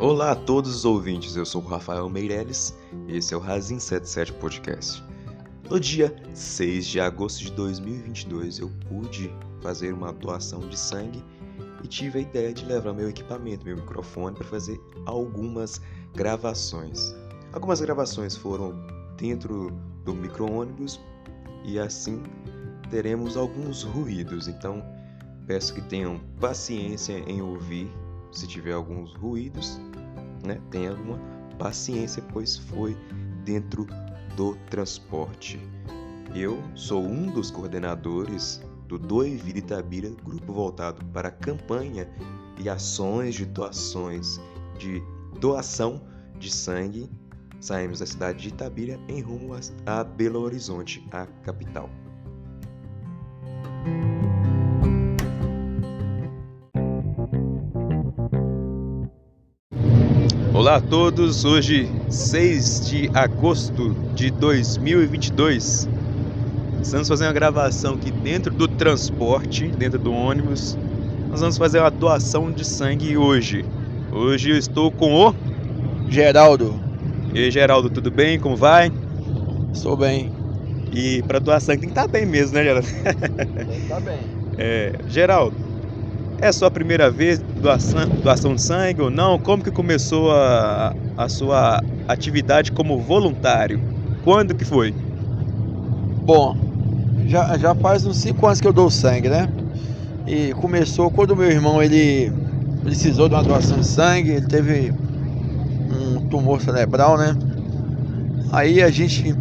Olá a todos os ouvintes, eu sou o Rafael Meirelles e esse é o Razin 77 Podcast. No dia 6 de agosto de 2022 eu pude fazer uma doação de sangue e tive a ideia de levar meu equipamento, meu microfone, para fazer algumas gravações. Algumas gravações foram dentro do micro-ônibus e assim teremos alguns ruídos, então peço que tenham paciência em ouvir se tiver alguns ruídos, né? Tenha alguma paciência, pois foi dentro do transporte. Eu sou um dos coordenadores do Doe Vida Itabira, grupo voltado para campanha e ações de doações de doação de sangue. Saímos da cidade de Itabira em rumo a Belo Horizonte, a capital. Olá a todos, hoje 6 de agosto de 2022. Estamos fazendo uma gravação aqui dentro do transporte, dentro do ônibus. Nós vamos fazer uma doação de sangue hoje. Hoje eu estou com o Geraldo. E aí, Geraldo, tudo bem? Como vai? Estou bem. E para doar sangue tem que estar bem mesmo, né, Geraldo? Tem que estar bem. É, Geraldo, é sua primeira vez doação, doação de sangue ou não? Como que começou a, a sua atividade como voluntário? Quando que foi? Bom, já, já faz uns 5 anos que eu dou sangue, né? E começou quando meu irmão ele precisou de uma doação de sangue, ele teve um tumor cerebral, né? Aí a gente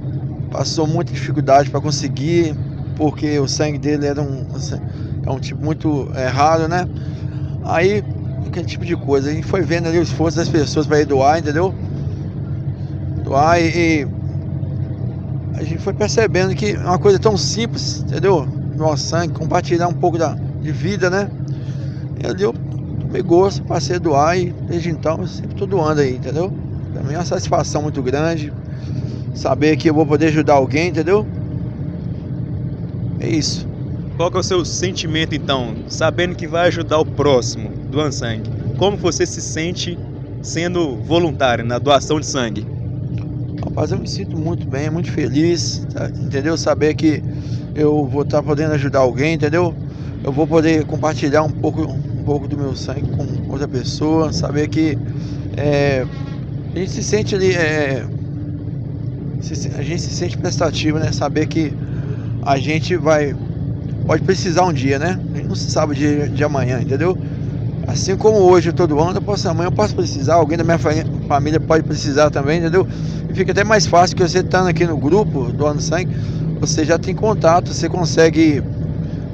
passou muita dificuldade para conseguir, porque o sangue dele era um, é um tipo muito é, raro, né? Aí, aquele tipo de coisa. A gente foi vendo ali o esforço das pessoas para doar, entendeu? Doar e, e, a gente foi percebendo que é uma coisa tão simples, entendeu? Doar sangue, compartilhar um pouco da, de vida, né? E ali eu tomei gosto, passei a doar e desde então eu sempre estou doando aí, entendeu? Pra mim é uma satisfação muito grande saber que eu vou poder ajudar alguém, entendeu? É isso. Qual é o seu sentimento então, sabendo que vai ajudar o próximo doando sangue? Como você se sente sendo voluntário na doação de sangue? Rapaz, eu me sinto muito bem, muito feliz, tá? entendeu? Saber que eu vou estar podendo ajudar alguém, entendeu? Eu vou poder compartilhar um pouco, um pouco do meu sangue com outra pessoa, saber que é, a gente se sente ali, é, a gente se sente prestativo, né? Saber que a gente vai pode precisar um dia, né? A gente não se sabe de, de amanhã, entendeu? Assim como hoje eu tô doando, eu posso, amanhã eu posso precisar, alguém da minha família pode precisar também, entendeu? E fica até mais fácil que você estando aqui no grupo doando sangue, você já tem contato, você consegue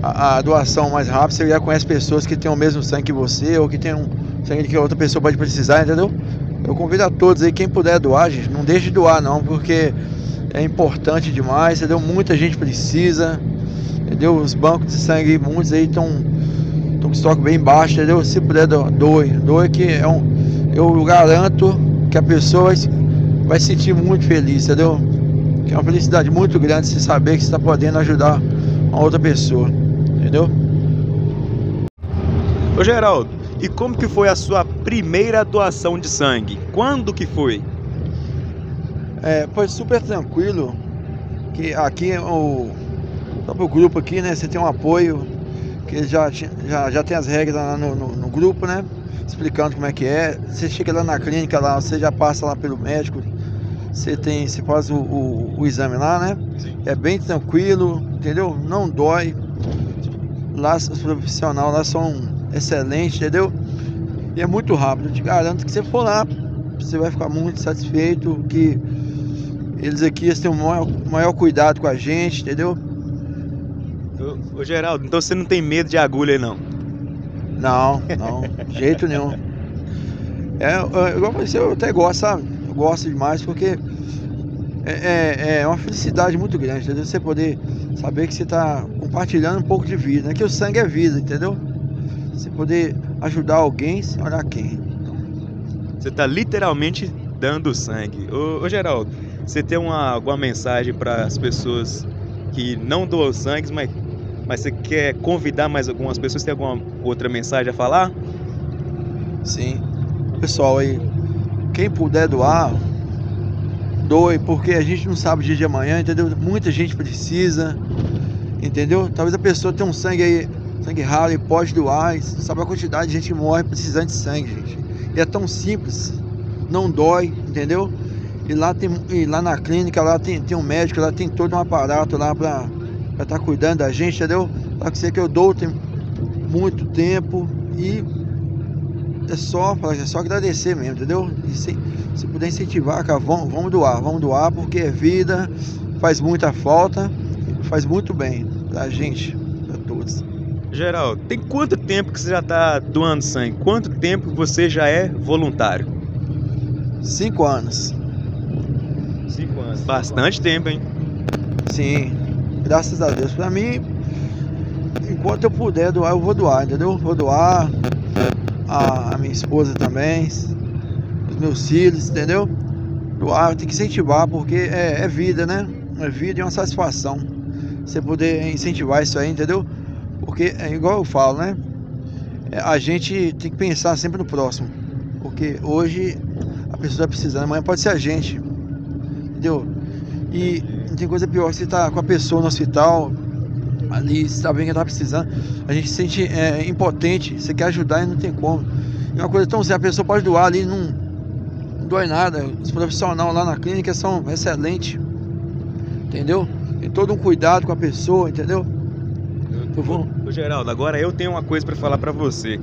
a, a, doação mais rápido, você já conhece pessoas que têm o mesmo sangue que você, ou que tem um sangue que outra pessoa pode precisar, entendeu? Eu convido a todos aí, quem puder doar, gente, não deixe de doar não, porque é importante demais, entendeu? Muita gente precisa, entendeu? Os bancos de sangue, muitos aí estão com estoque bem baixo, entendeu? Se puder, doe. Doe que é um. Eu garanto que a pessoa vai, vai se sentir muito feliz, entendeu? Que é uma felicidade muito grande se saber que está podendo ajudar uma outra pessoa, entendeu? Ô Geraldo, e como que foi a sua primeira doação de sangue? Quando que foi? É, foi super tranquilo. Que aqui o próprio grupo aqui, né? Você tem um apoio, que já, já, já tem as regras lá no, no, no, grupo, né? Explicando como é que é. Você chega lá na clínica lá, você já passa lá pelo médico, você tem, você faz o, o, o exame lá, né? Sim. É bem tranquilo, entendeu? Não dói. Lá os profissionais lá são excelentes, entendeu? E é muito rápido. Eu te garanto que você for lá, você vai ficar muito satisfeito que eles aqui eles têm o maior, maior cuidado com a gente, entendeu? Ô, ô, Geraldo, então você não tem medo de agulha, não? Não, não, de jeito nenhum. É, igual você, eu até gosto, sabe? Eu gosto demais porque é, é, é uma felicidade muito grande, entendeu? Você poder saber que você está compartilhando um pouco de vida, né? Que o sangue é vida, entendeu? Você poder ajudar alguém sem olhar quem. Você está literalmente dando sangue. Ô, ô, Geraldo, você tem uma, alguma mensagem para as pessoas que não doam sangue, mas mas você quer convidar mais algumas pessoas? Tem alguma outra mensagem a falar? Sim. Pessoal aí, quem puder doar, doe, porque a gente não sabe o dia de amanhã, entendeu? Muita gente precisa, entendeu? Talvez a pessoa tenha um sangue aí, sangue raro e pode doar, e sabe a quantidade de gente que morre precisando de sangue, gente. E é tão simples, não dói, entendeu? E lá, tem, e lá na clínica, lá tem, tem um médico, lá tem todo um aparato lá para estar tá cuidando da gente, entendeu? Lá que sei que eu dou tem muito tempo e é só, é só agradecer mesmo, entendeu? E se, se puder incentivar, cara, vamos, vamos doar, vamos doar, porque é vida, faz muita falta, faz muito bem pra gente, pra todos. Geral, tem quanto tempo que você já está doando sangue? Quanto tempo você já é voluntário? Cinco anos. Cinco anos. Bastante tempo, hein? Sim, graças a Deus. Pra mim, enquanto eu puder doar, eu vou doar, entendeu? Vou doar, a, a minha esposa também, os meus filhos, entendeu? Doar, tem que incentivar, porque é, é vida, né? É vida e é uma satisfação. Você poder incentivar isso aí, entendeu? Porque é igual eu falo, né? É, a gente tem que pensar sempre no próximo. Porque hoje a pessoa está precisando, amanhã pode ser a gente. Entendeu? E não tem coisa pior que você tá com a pessoa no hospital, ali, você tá que ela tá precisando, a gente se sente é, impotente, você quer ajudar e não tem como. E uma coisa tão simples, a pessoa pode doar ali, não, não dói nada. Os profissionais lá na clínica são excelentes, entendeu? Tem todo um cuidado com a pessoa, entendeu? Eu. Ô, Geraldo, agora eu tenho uma coisa para falar para você.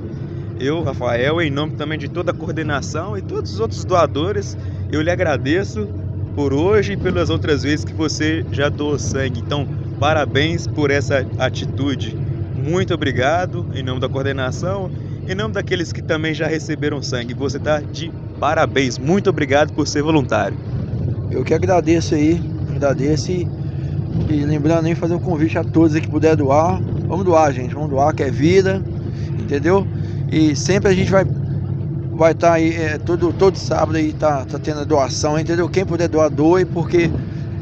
Eu, Rafael, em nome também de toda a coordenação e todos os outros doadores, eu lhe agradeço por hoje e pelas outras vezes que você já doou sangue. Então, Parabéns por essa atitude. Muito obrigado em nome da coordenação, em nome daqueles que também já receberam sangue. Você está de parabéns. Muito obrigado por ser voluntário. Eu que agradeço aí, agradeço e, e lembrando aí fazer um convite a todos que puder doar. Vamos doar, gente, vamos doar, que é vida, entendeu? E sempre a gente vai vai estar tá aí é, todo, todo sábado aí tá, tá tendo doação, entendeu? Quem puder doar, doe, porque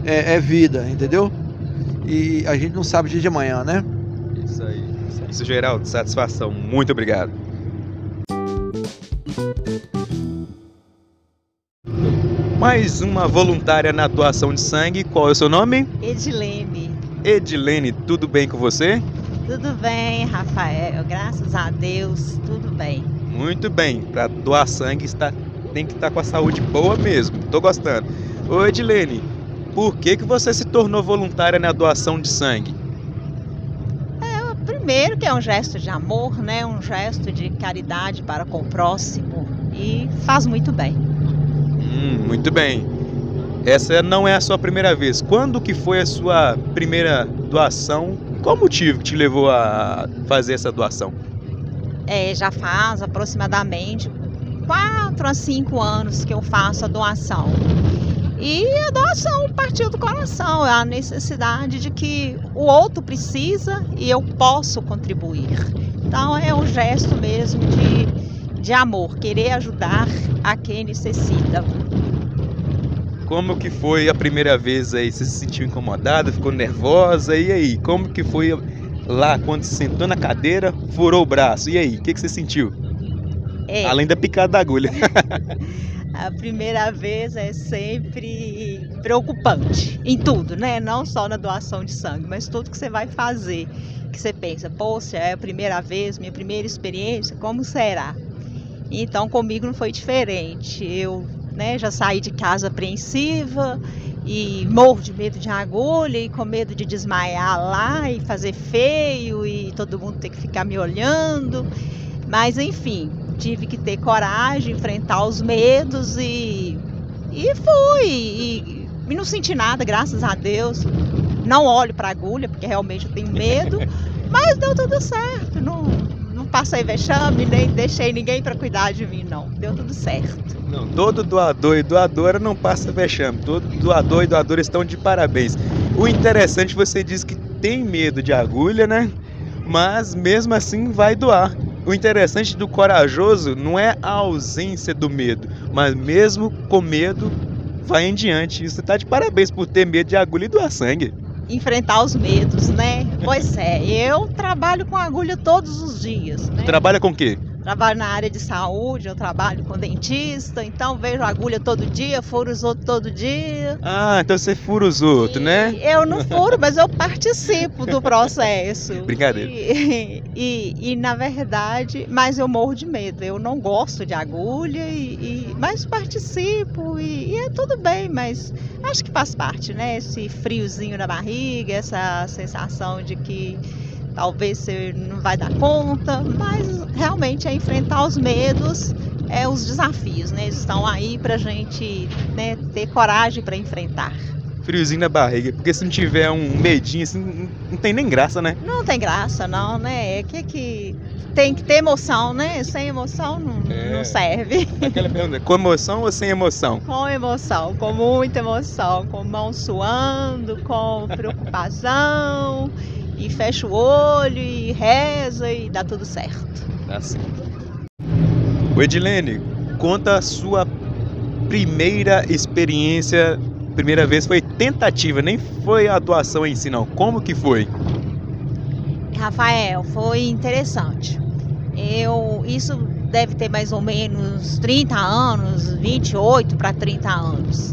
é, é vida, entendeu? e a gente não sabe o dia de amanhã, né? Isso aí. Isso, Geraldo, satisfação. Muito obrigado. Mais uma voluntária na doação de sangue. Qual é o seu nome? Edilene. Edilene, tudo bem com você? Tudo bem, Rafael. Graças a Deus, tudo bem. Muito bem. Para doar sangue está, tem que estar com a saúde boa mesmo. Tô gostando. Ô Edilene, por que, que você se tornou voluntária na doação de sangue? É, primeiro que é um gesto de amor, né? Um gesto de caridade para com o próximo e faz muito bem. Hum, muito bem. Essa não é a sua primeira vez. Quando que foi a sua primeira doação? Qual motivo que te levou a fazer essa doação? É, já faz aproximadamente 4 a 5 anos que eu faço a doação. E a doação partiu do coração, é a necessidade de que o outro precisa e eu posso contribuir. Então é um gesto mesmo de, de amor, querer ajudar a quem necessita. Como que foi a primeira vez aí? Você se sentiu incomodada, ficou nervosa? E aí? Como que foi lá quando você sentou na cadeira, furou o braço? E aí? O que, que você sentiu? É. Além da picada da agulha. a primeira vez é sempre preocupante em tudo, né? Não só na doação de sangue, mas tudo que você vai fazer, que você pensa, poxa, é a primeira vez, minha primeira experiência, como será? Então comigo não foi diferente. Eu, né, já saí de casa apreensiva e morro de medo de agulha e com medo de desmaiar lá e fazer feio e todo mundo ter que ficar me olhando. Mas enfim, tive que ter coragem, enfrentar os medos e, e fui. E, e não senti nada, graças a Deus. Não olho para agulha, porque realmente eu tenho medo, mas deu tudo certo. Passei vexame, nem deixei ninguém para cuidar de mim, não. Deu tudo certo. Não, todo doador e doadora não passa vexame. Todo doador e doadora estão de parabéns. O interessante, você diz que tem medo de agulha, né? Mas mesmo assim vai doar. O interessante do corajoso não é a ausência do medo, mas mesmo com medo, vai em diante. Você está de parabéns por ter medo de agulha e doar sangue. Enfrentar os medos, né? Pois é, eu trabalho com agulha todos os dias. Né? Trabalha com o quê? Trabalho na área de saúde, eu trabalho com dentista, então vejo agulha todo dia, furo os outros todo dia. Ah, então você fura os outros, né? Eu não furo, mas eu participo do processo. Brincadeira. E, e, e, na verdade, mas eu morro de medo. Eu não gosto de agulha, e, e mas participo e, e é tudo bem, mas acho que faz parte, né? Esse friozinho na barriga, essa sensação de que talvez você não vai dar conta, mas realmente é enfrentar os medos, é os desafios, né? Eles estão aí para gente né, ter coragem para enfrentar. Friozinho na barriga, porque se não tiver um medinho assim, não tem nem graça, né? Não tem graça, não, né? É que que tem que ter emoção, né? Sem emoção não, é. não serve. Aquela pergunta, com emoção ou sem emoção? Com emoção, com muita emoção, com mão suando, com preocupação e fecha o olho e reza e dá tudo certo. Dá sim. O Edilene, conta a sua primeira experiência. Primeira vez foi tentativa, nem foi a atuação em si, não. Como que foi? Rafael, foi interessante. Eu, isso deve ter mais ou menos 30 anos, 28 para 30 anos.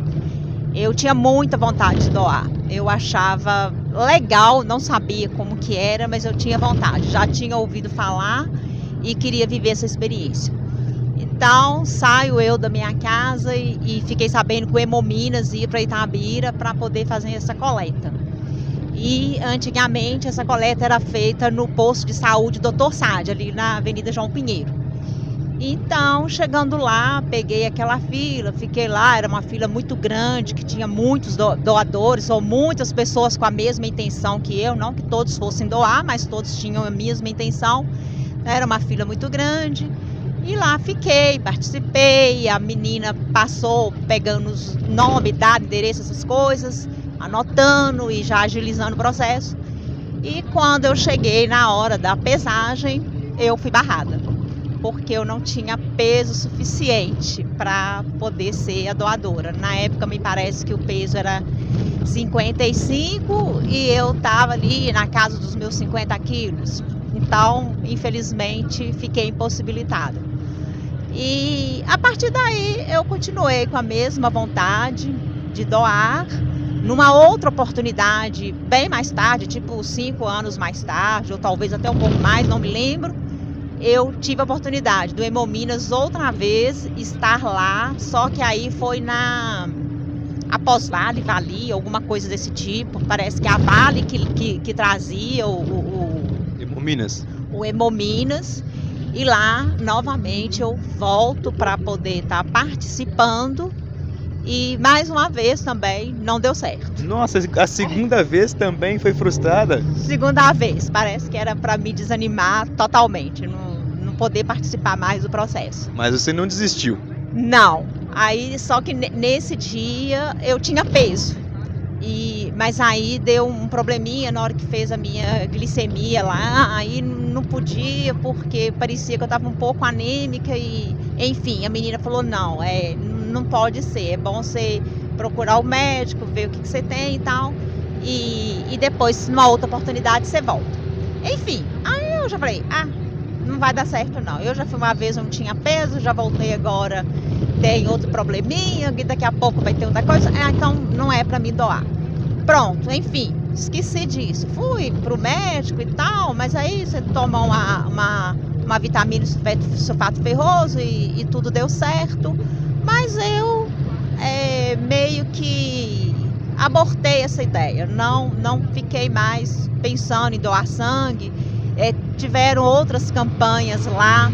Eu tinha muita vontade de doar. Eu achava legal, não sabia como que era, mas eu tinha vontade. Já tinha ouvido falar e queria viver essa experiência. Então saio eu da minha casa e, e fiquei sabendo que o Hemominas ia para Itabira para poder fazer essa coleta. E antigamente essa coleta era feita no posto de saúde Dr. Sade, ali na Avenida João Pinheiro. Então, chegando lá, peguei aquela fila, fiquei lá, era uma fila muito grande, que tinha muitos doadores, ou muitas pessoas com a mesma intenção que eu, não que todos fossem doar, mas todos tinham a mesma intenção. Era uma fila muito grande. E lá fiquei, participei, a menina passou pegando os nome, dado, endereço, essas coisas, anotando e já agilizando o processo. E quando eu cheguei na hora da pesagem, eu fui barrada porque eu não tinha peso suficiente para poder ser a doadora. Na época, me parece que o peso era 55 e eu estava ali na casa dos meus 50 quilos. Então, infelizmente, fiquei impossibilitada. E a partir daí, eu continuei com a mesma vontade de doar. Numa outra oportunidade, bem mais tarde, tipo cinco anos mais tarde, ou talvez até um pouco mais, não me lembro, eu tive a oportunidade do Hemominas outra vez estar lá, só que aí foi na após Vale, Vali, alguma coisa desse tipo. Parece que é a Vale que, que, que trazia o, o, o Hemominas. O Hemominas. E lá, novamente, eu volto para poder estar tá participando. E mais uma vez também não deu certo. Nossa, a segunda vez também foi frustrada? Segunda vez, parece que era para me desanimar totalmente. Não, poder participar mais do processo. Mas você não desistiu? Não. Aí só que nesse dia eu tinha peso. E, mas aí deu um probleminha na hora que fez a minha glicemia lá, aí não podia porque parecia que eu estava um pouco anêmica e enfim, a menina falou não, é, não pode ser, é bom você procurar o médico, ver o que, que você tem e tal. E, e depois, numa outra oportunidade, você volta. Enfim, aí eu já falei, ah, não vai dar certo não. Eu já fui uma vez, não tinha peso, já voltei agora, tem outro probleminha, que daqui a pouco vai ter outra coisa. É, então não é para me doar. Pronto, enfim, esqueci disso. Fui pro médico e tal, mas aí você toma uma, uma, uma vitamina sulfato ferroso e, e tudo deu certo. Mas eu é, meio que abortei essa ideia. Não, não fiquei mais pensando em doar sangue é, tiveram outras campanhas lá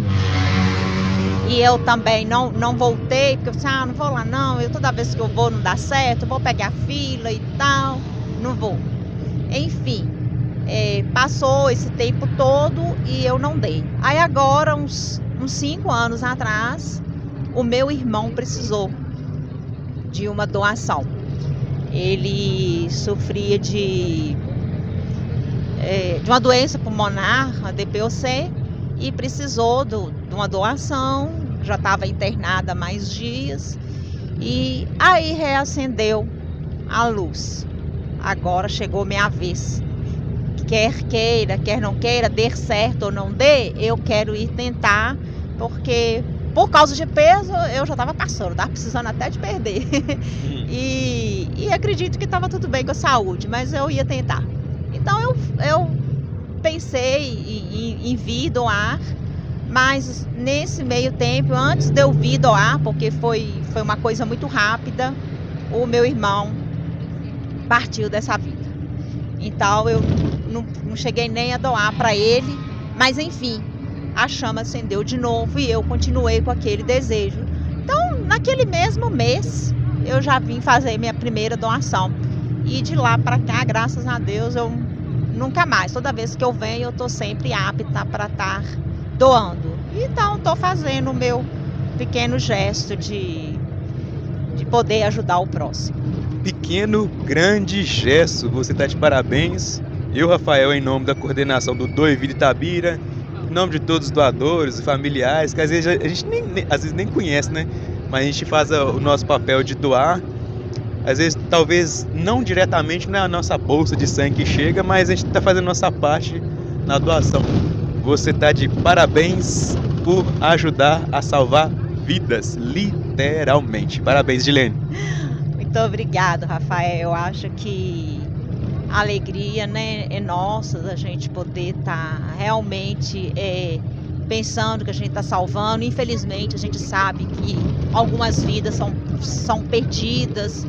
e eu também não, não voltei, porque eu disse, ah, não vou lá não, eu toda vez que eu vou não dá certo, vou pegar fila e tal, não vou. Enfim, é, passou esse tempo todo e eu não dei. Aí agora, uns, uns cinco anos atrás, o meu irmão precisou de uma doação. Ele sofria de é, de uma doença pulmonar, a DPOC, e precisou do, de uma doação, já estava internada há mais dias, e aí reacendeu a luz. Agora chegou minha vez. Quer queira, quer não queira, dê certo ou não dê, eu quero ir tentar, porque por causa de peso eu já estava passando, estava precisando até de perder. e, e acredito que estava tudo bem com a saúde, mas eu ia tentar. Então eu, eu pensei em, em, vir doar, mas nesse meio tempo, antes de eu vir doar, porque foi, foi uma coisa muito rápida, o meu irmão partiu dessa vida. Então eu não, não cheguei nem a doar para ele, mas enfim, a chama acendeu de novo e eu continuei com aquele desejo. Então, naquele mesmo mês, eu já vim fazer minha primeira doação. E de lá para cá, graças a Deus, eu nunca mais. Toda vez que eu venho, eu estou sempre apta para estar doando. Então, estou fazendo o meu pequeno gesto de, de poder ajudar o próximo. Pequeno, grande gesto. Você está de parabéns. Eu, Rafael, em nome da coordenação do Doiville Tabira, em nome de todos os doadores e familiares, que às vezes a gente nem, às vezes nem conhece, né? Mas a gente faz o nosso papel de doar. Às vezes, talvez não diretamente na nossa bolsa de sangue que chega, mas a gente está fazendo nossa parte na doação. Você está de parabéns por ajudar a salvar vidas, literalmente. Parabéns, Dilene. Muito obrigado, Rafael. Eu acho que a alegria né, é nossa da gente poder estar tá realmente é, pensando que a gente está salvando. Infelizmente, a gente sabe que algumas vidas são, são perdidas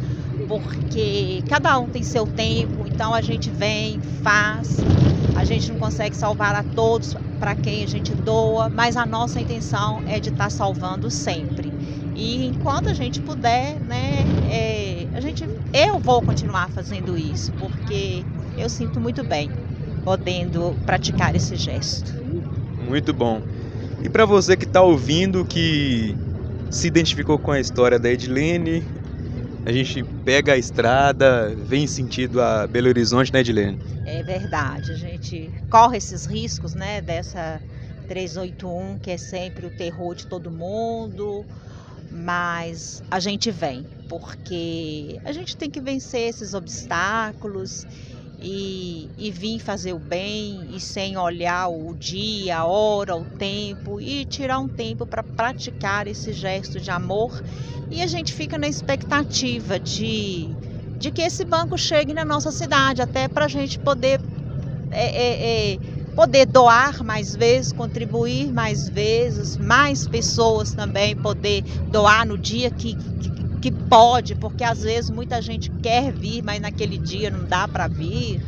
porque cada um tem seu tempo, então a gente vem, faz, a gente não consegue salvar a todos para quem a gente doa, mas a nossa intenção é de estar tá salvando sempre. E enquanto a gente puder, né, é, a gente, eu vou continuar fazendo isso, porque eu sinto muito bem podendo praticar esse gesto. Muito bom. E para você que está ouvindo, que se identificou com a história da Edilene, a gente pega a estrada, vem sentido a Belo Horizonte, né, Edilene? É verdade, a gente corre esses riscos, né, dessa 381, que é sempre o terror de todo mundo, mas a gente vem, porque a gente tem que vencer esses obstáculos e, e vir fazer o bem e sem olhar o dia, a hora, o tempo e tirar um tempo para praticar esse gesto de amor. E a gente fica na expectativa de, de que esse banco chegue na nossa cidade, até para a gente poder é, é, é, poder doar mais vezes, contribuir mais vezes, mais pessoas também poder doar no dia que, que, que pode, porque às vezes muita gente quer vir, mas naquele dia não dá para vir.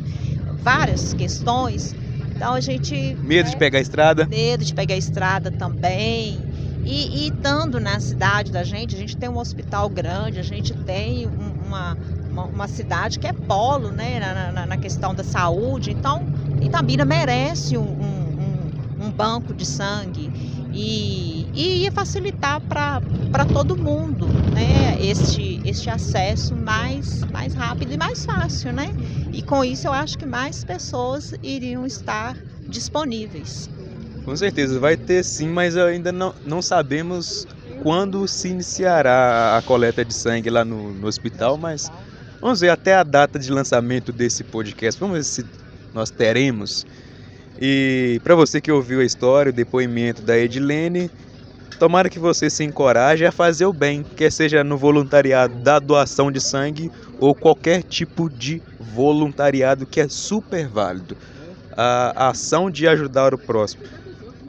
Várias questões. Então a gente. Medo né, de pegar a estrada? Medo de pegar a estrada também. E, e estando na cidade da gente, a gente tem um hospital grande, a gente tem uma, uma, uma cidade que é polo né, na, na, na questão da saúde. Então, Itabira merece um, um, um banco de sangue e, e ia facilitar para todo mundo né, este, este acesso mais, mais rápido e mais fácil. Né? E com isso eu acho que mais pessoas iriam estar disponíveis. Com certeza, vai ter sim, mas ainda não, não sabemos quando se iniciará a coleta de sangue lá no, no hospital, mas vamos ver até a data de lançamento desse podcast. Vamos ver se nós teremos. E para você que ouviu a história, o depoimento da Edilene, tomara que você se encoraje a fazer o bem, quer seja no voluntariado da doação de sangue ou qualquer tipo de voluntariado que é super válido. A ação de ajudar o próximo.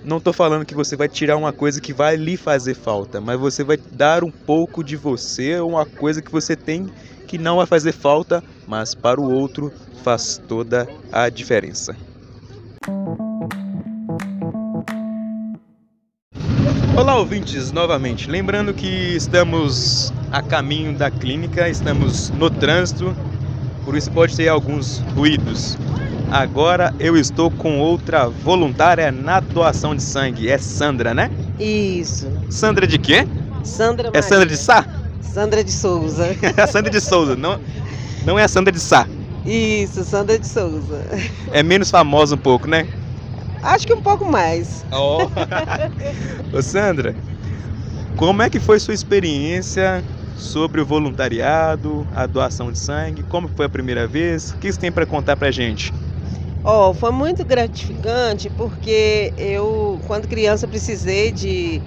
Não estou falando que você vai tirar uma coisa que vai lhe fazer falta, mas você vai dar um pouco de você, uma coisa que você tem que não vai fazer falta, mas para o outro faz toda a diferença. Olá, ouvintes, novamente. Lembrando que estamos a caminho da clínica, estamos no trânsito, por isso pode ter alguns ruídos. Agora eu estou com outra voluntária na doação de sangue. É Sandra, né? Isso. Sandra de quê? Sandra Maria. É Sandra de Sá? Sandra de Souza. é Sandra de Souza, não, não é a Sandra de Sá. Isso, Sandra de Souza. É menos famosa um pouco, né? Acho que um pouco mais. Oh. Ô Sandra, como é que foi sua experiência sobre o voluntariado, a doação de sangue? Como foi a primeira vez? O que você tem para contar pra gente? Ó, foi muito gratificante porque eu, quando criança, precisei de,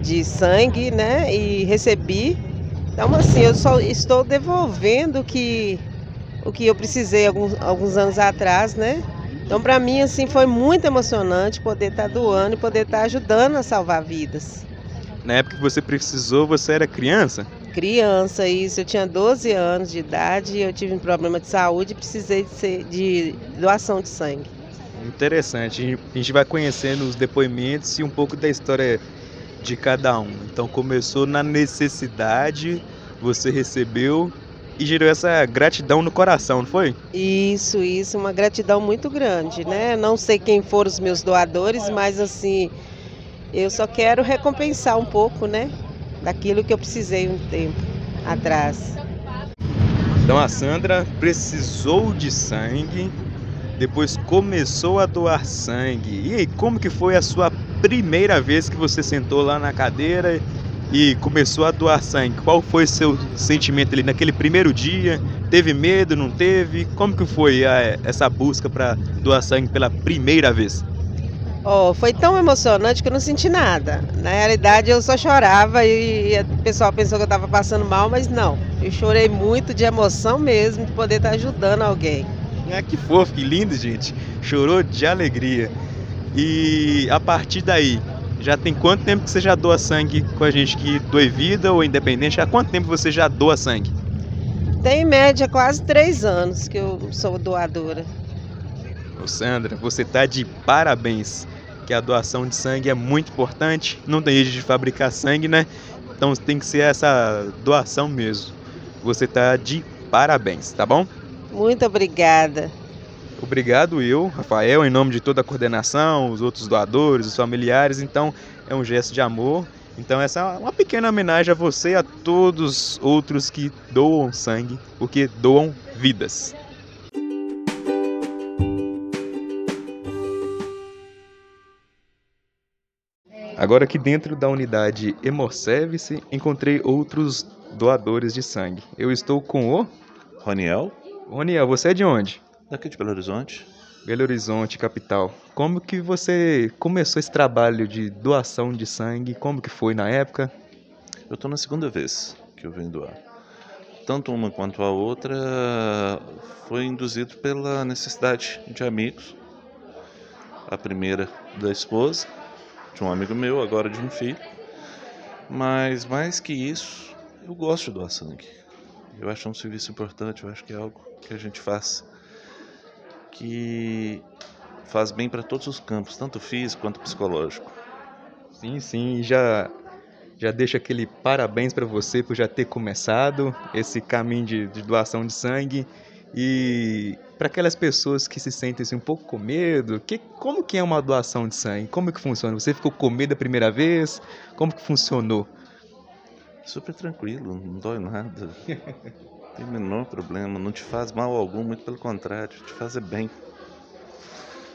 de sangue, né? E recebi. Então, assim, eu só estou devolvendo que, o que eu precisei alguns, alguns anos atrás, né? Então, para mim, assim, foi muito emocionante poder estar doando e poder estar ajudando a salvar vidas. Na época que você precisou, você era criança? Criança, isso. Eu tinha 12 anos de idade, eu tive um problema de saúde e precisei de, ser, de doação de sangue. Interessante. A gente vai conhecendo os depoimentos e um pouco da história de cada um. Então começou na necessidade, você recebeu e gerou essa gratidão no coração, não foi? Isso, isso, uma gratidão muito grande, né? Não sei quem foram os meus doadores, mas assim, eu só quero recompensar um pouco, né? Daquilo que eu precisei um tempo atrás. Então a Sandra precisou de sangue, depois começou a doar sangue. E aí, como que foi a sua primeira vez que você sentou lá na cadeira e começou a doar sangue? Qual foi seu sentimento ali naquele primeiro dia? Teve medo, não teve? Como que foi a, essa busca para doar sangue pela primeira vez? Oh, foi tão emocionante que eu não senti nada. Na realidade, eu só chorava e, e o pessoal pensou que eu estava passando mal, mas não. Eu chorei muito de emoção mesmo de poder estar ajudando alguém. Ah, que fofo, que lindo, gente. Chorou de alegria. E a partir daí, já tem quanto tempo que você já doa sangue com a gente que doe vida ou independente? Há quanto tempo você já doa sangue? Tem em média quase três anos que eu sou doadora. Ô Sandra, você tá de parabéns. Que a doação de sangue é muito importante. Não tem jeito de fabricar sangue, né? Então tem que ser essa doação mesmo. Você tá de parabéns, tá bom? Muito obrigada. Obrigado eu, Rafael, em nome de toda a coordenação, os outros doadores, os familiares. Então, é um gesto de amor. Então, essa é uma pequena homenagem a você e a todos outros que doam sangue, porque doam vidas. Agora aqui dentro da unidade Hemorservice, encontrei outros doadores de sangue. Eu estou com o Roniel, Roniel, você é de onde? Daqui de Belo Horizonte. Belo Horizonte, capital. Como que você começou esse trabalho de doação de sangue? Como que foi na época? Eu estou na segunda vez que eu venho doar. Tanto uma quanto a outra foi induzido pela necessidade de amigos. A primeira da esposa, de um amigo meu, agora de um filho. Mas mais que isso, eu gosto de doar sangue. Eu acho um serviço importante, eu acho que é algo que a gente faz que faz bem para todos os campos, tanto físico quanto psicológico. Sim, sim, e já já deixo aquele parabéns para você por já ter começado esse caminho de, de doação de sangue e para aquelas pessoas que se sentem assim, um pouco com medo, que, como que é uma doação de sangue? Como que funciona? Você ficou com medo a primeira vez? Como que funcionou? Super tranquilo, não dói nada. Tem o menor problema, não te faz mal algum, muito pelo contrário, te faz bem.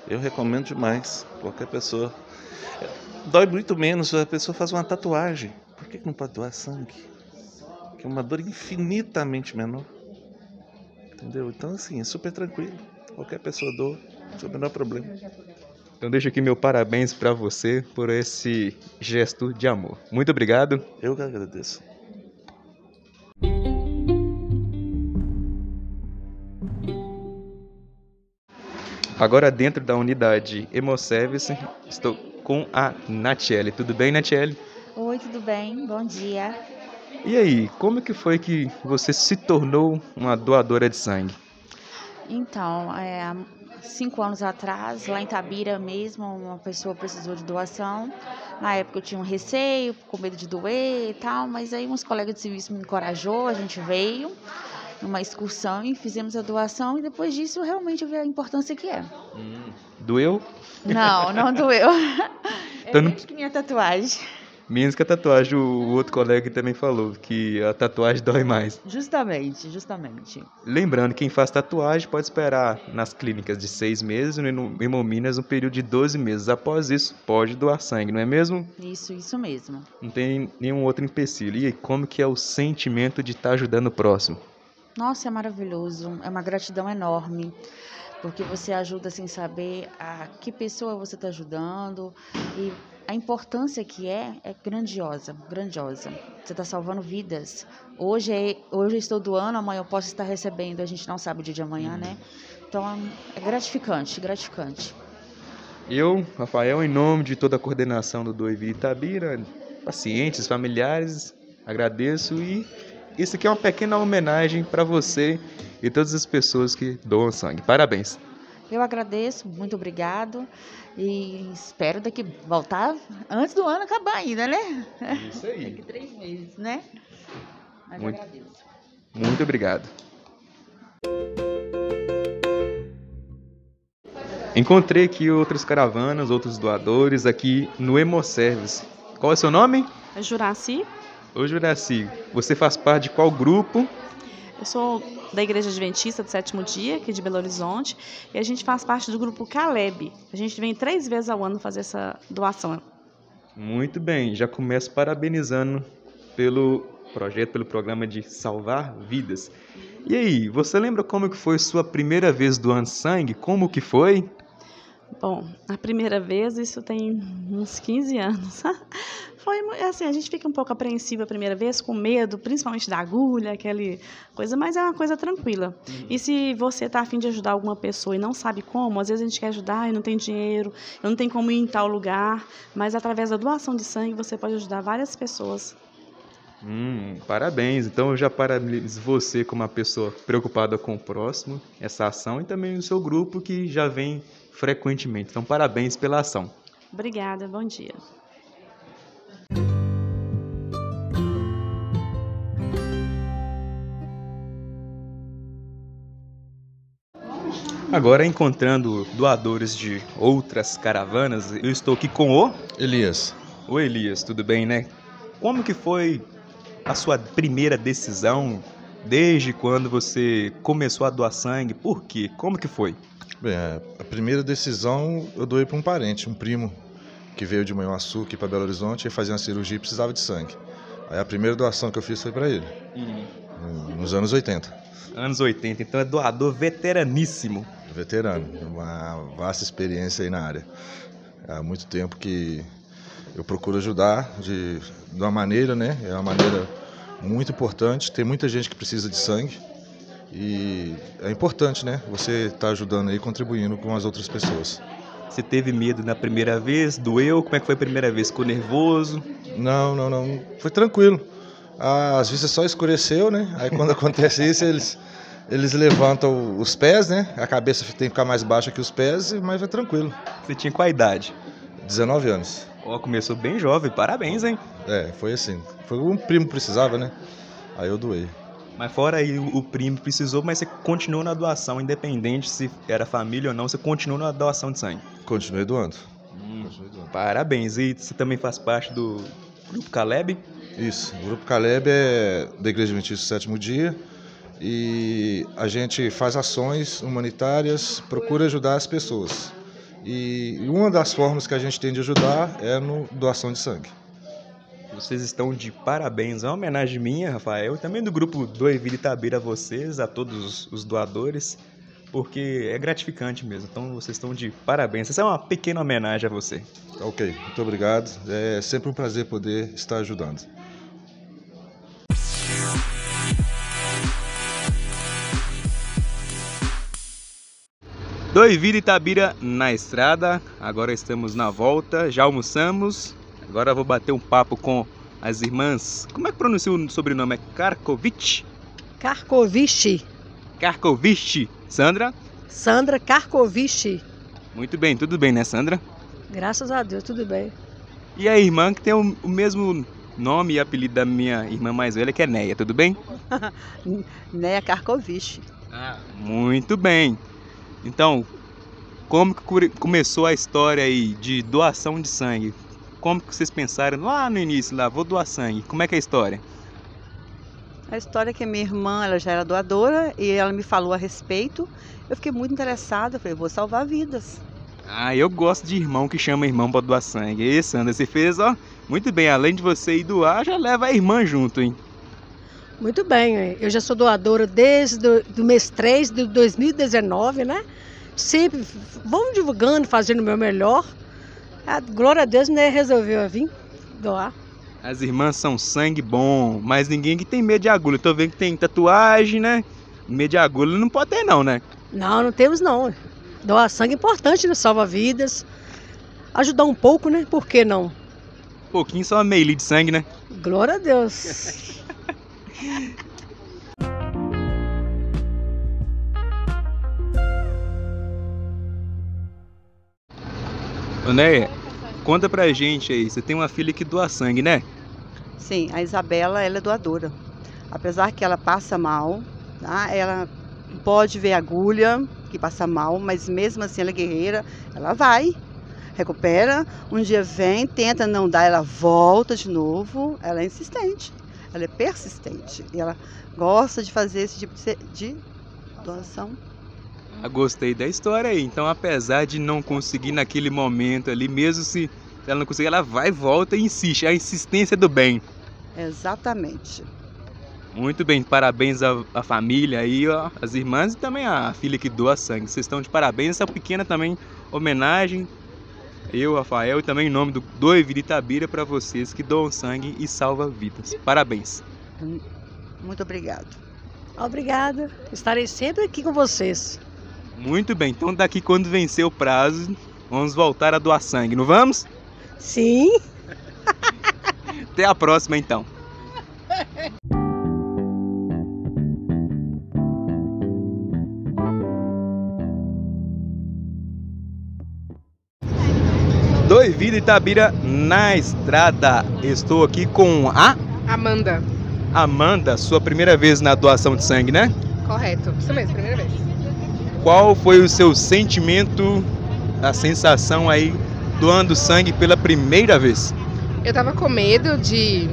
Eu recomendo demais, qualquer pessoa. Dói muito menos se a pessoa faz uma tatuagem. Por que não pode doar sangue? Que é uma dor infinitamente menor. Entendeu? Então, assim, é super tranquilo. Qualquer pessoa doa, sem o menor problema. Então deixo aqui meu parabéns para você por esse gesto de amor. Muito obrigado. Eu que agradeço. Agora dentro da unidade Hemoservice, estou com a Natiele. Tudo bem, Natiele? Oi, tudo bem? Bom dia. E aí, como que foi que você se tornou uma doadora de sangue? Então, é, cinco anos atrás, lá em Tabira mesmo, uma pessoa precisou de doação. Na época eu tinha um receio, com medo de doer e tal, mas aí uns colegas de serviço me encorajou, a gente veio numa excursão e fizemos a doação e depois disso realmente eu vi a importância que é. Doeu? Não, não doeu. Então É não- menos que minha tatuagem. Menos que a tatuagem, o outro colega também falou que a tatuagem dói mais. Justamente, justamente. Lembrando, quem faz tatuagem pode esperar nas clínicas de seis meses e no Hemominas um período de 12 meses. Após isso, pode doar sangue, não é mesmo? Isso, isso mesmo. Não tem nenhum outro empecilho. E aí, como que é o sentimento de estar ajudando o próximo? Nossa, é maravilhoso. É uma gratidão enorme. porque você ajuda sem saber a que pessoa você está ajudando e a importância que é é grandiosa, grandiosa. Você está salvando vidas. Hoje, é, hoje eu estou doando, amanhã eu posso estar recebendo, a gente não sabe o dia de amanhã, né? Então é gratificante, gratificante. Eu, Rafael, em nome de toda a coordenação do Doivi Itabira, pacientes, familiares, agradeço e isso aqui é uma pequena homenagem para você e todas as pessoas que doam sangue. Parabéns. Eu agradeço, muito obrigado e espero daqui voltar antes do ano acabar ainda, né? Isso aí. Daqui três meses, né? Mas Muito. agradeço. Muito obrigado. Encontrei aqui outras caravanas, outros doadores aqui no Hemoservice. Qual é o seu nome? É Juraci. Ô Juraci, você faz parte de qual grupo? Eu sou da Igreja Adventista do Sétimo Dia, aqui de Belo Horizonte, e a gente faz parte do grupo Caleb. A gente vem três vezes ao ano fazer essa doação. Muito bem, já começo parabenizando pelo projeto, pelo programa de salvar vidas. E aí, você lembra como que foi sua primeira vez doando sangue? Como que foi? Bom, a primeira vez, isso tem uns 15 anos. Foi mu- assim, a gente fica um pouco apreensiva a primeira vez, com medo, principalmente da agulha, aquele coisa, mas é uma coisa tranquila. E se você está afim de ajudar alguma pessoa e não sabe como, às vezes a gente quer ajudar e não tem dinheiro, eu não tenho como ir em tal lugar, mas através da doação de sangue você pode ajudar várias pessoas. Hum, parabéns. Então eu já parabenizo você como uma pessoa preocupada com o próximo, essa ação, e também o seu grupo que já vem frequentemente. Então parabéns pela ação. Obrigada, bom dia. Agora encontrando doadores de outras caravanas, eu estou aqui com o Elias, o Elias, tudo bem, né? Como que foi a sua primeira decisão desde quando você começou a doar sangue? Por quê? Como que foi? bem, a primeira decisão eu doei para um parente, um primo, que veio de Manhuaçu aqui para Belo Horizonte e fazia uma cirurgia e precisava de sangue. Aí a primeira doação que eu fiz foi para ele, no- nos anos 80. Anos 80, então é doador veteraníssimo. Veterano, uma vasta experiência aí na área. Há muito tempo que eu procuro ajudar de, de uma maneira, né? É uma maneira muito importante. Tem muita gente que precisa de sangue e é importante, né? Você está ajudando aí, contribuindo com as outras pessoas. Você teve medo na primeira vez? Doeu? Como é que foi a primeira vez? Ficou nervoso? Não, não, não. Foi tranquilo. Ah, Às vezes só escureceu, né? Aí quando acontece isso, eles, eles levantam os pés, né? A cabeça tem que ficar mais baixa que os pés, mas foi tranquilo. Você tinha qual idade? 19 anos. Ó, começou bem jovem, parabéns, hein? É, foi assim. Foi um primo que precisava, né? Aí eu doei. Mas fora aí o primo precisou, mas você continuou na doação, independente se era família ou não, você continuou na doação de sangue. Continuei doando. Continuei doando. Parabéns. E você também faz parte do grupo Caleb? Isso. O Grupo Caleb é da Igreja Adventista do Sétimo Dia e a gente faz ações humanitárias, procura ajudar as pessoas. E uma das formas que a gente tem de ajudar é no doação de sangue. Vocês estão de parabéns. É uma homenagem minha, Rafael, e também do grupo Doiville Itabira a vocês, a todos os- os doadores, porque é gratificante mesmo. Então vocês estão de parabéns. Essa é uma pequena homenagem a você. Ok, muito obrigado. É sempre um prazer poder estar ajudando. Doiville Itabira na estrada. Agora estamos na volta, já almoçamos. Agora vou bater um papo com as irmãs. Como é que pronuncia o sobrenome? É Karkovic? Karkovici. Karkovic. Sandra? Sandra Karkovici. Muito bem, tudo bem, né, Sandra? Graças a Deus, tudo bem. E a irmã que tem o, o mesmo nome e apelido da minha irmã mais velha, que é Neia, tudo bem? Neia Karkovici. Muito bem. Então, como que começou a história aí de doação de sangue? Como que vocês pensaram lá no início, lá, vou doar sangue? Como é que é a história? A história é que a minha irmã, ela já era doadora e ela me falou a respeito. Eu fiquei muito interessada, eu falei, vou salvar vidas. Ah, eu gosto de irmão que chama irmão pra doar sangue. E Sandra, você fez, ó, muito bem. Além de você ir doar, já leva a irmã junto, hein? Muito bem, eu já sou doadora desde do, do mês 3 de 2019, né? sempre, vamos divulgando, fazendo o meu melhor. A, glória a Deus, né, resolveu vir doar. As irmãs são sangue bom, mas ninguém que tem medo de agulha. tô vendo que tem tatuagem, né? Medo de agulha não pode ter não, né? Não, não temos não. Doar sangue é importante, né? Salva vidas. Ajudar um pouco, né? Por que não? Um pouquinho só meio de sangue, né? Glória a Deus. Ô Neia, conta pra gente aí, você tem uma filha que doa sangue, né? Sim, a Isabela, ela é doadora. Apesar que ela passa mal, tá? Ela pode ver agulha, que passa mal, mas mesmo assim ela é guerreira, ela vai, recupera, um dia vem, tenta não dar, ela volta de novo, ela é insistente, ela é persistente e ela gosta de fazer esse tipo de doação ah, gostei da história aí. Então, apesar de não conseguir naquele momento ali, mesmo se ela não conseguir, ela vai, volta e insiste. A insistência do bem. Exatamente. Muito bem, parabéns à, à família aí, ó, as irmãs e também a filha que doa sangue. Vocês estão de parabéns. Essa pequena também homenagem, eu, Rafael, e também em nome do Doe Vida Itabira para vocês que doam sangue e salvam vidas. Parabéns. Muito obrigado. Obrigada. Estarei sempre aqui com vocês. Muito bem, então daqui quando vencer o prazo, vamos voltar a doar sangue, não vamos? Sim. Até a próxima então. Vida Itabira na estrada. Estou aqui com a Amanda. Amanda, sua primeira vez na doação de sangue, né? Correto, isso mesmo, primeira vez. Qual foi o seu sentimento, a sensação aí doando sangue pela primeira vez? Eu tava com medo de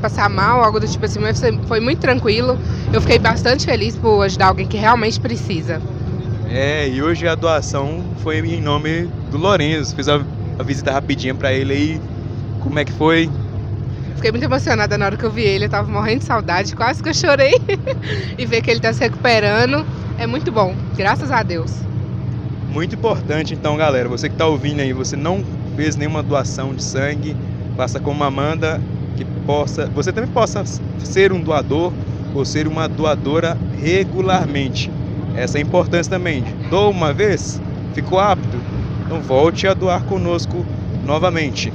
passar mal, algo do tipo assim, mas foi muito tranquilo. Eu fiquei bastante feliz por ajudar alguém que realmente precisa. É, e hoje a doação foi em nome do Lourenço. Fiz a, a visita rapidinha para ele aí. Como é que foi? Fiquei muito emocionada na hora que eu vi ele, eu tava morrendo de saudade, quase que eu chorei. e ver que ele tá se recuperando é muito bom, graças a Deus. Muito importante, então, galera, você que está ouvindo aí, você não fez nenhuma doação de sangue, faça como Amanda, que possa, você também possa ser um doador ou ser uma doadora regularmente. Essa é a importância também. Doa uma vez, ficou apto, então volte a doar conosco novamente.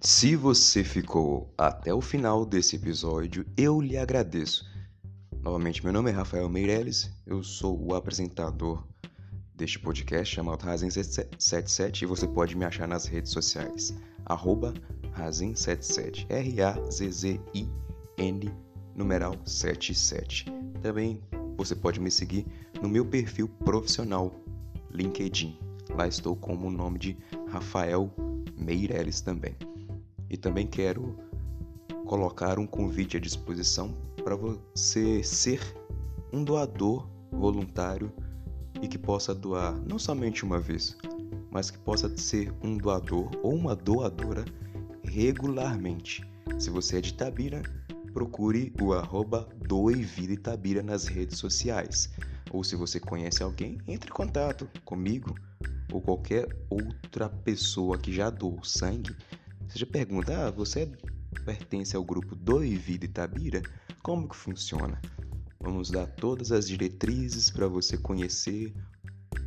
Se você ficou até o final desse episódio, eu lhe agradeço. Novamente, meu nome é Rafael Meirelles, eu sou o apresentador deste podcast chamado Razin77 e você pode me achar nas redes sociais, arroba Razin77, R-A-Z-Z-I-N, numeral 77. Também você pode me seguir no meu perfil profissional, LinkedIn. Lá estou como o nome de Rafael Meirelles também. E também quero colocar um convite à disposição para você ser um doador voluntário e que possa doar não somente uma vez, mas que possa ser um doador ou uma doadora regularmente. Se você é de Itabira, procure o arroba nas redes sociais. Ou se você conhece alguém, entre em contato comigo ou qualquer outra pessoa que já doou sangue você já pergunta, ah, você pertence ao grupo Itabira? Como que funciona? Vamos dar todas as diretrizes para você conhecer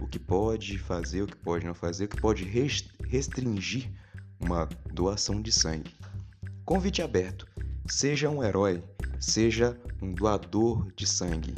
o que pode fazer, o que pode não fazer, o que pode restringir uma doação de sangue. Convite aberto. Seja um herói, seja um doador de sangue.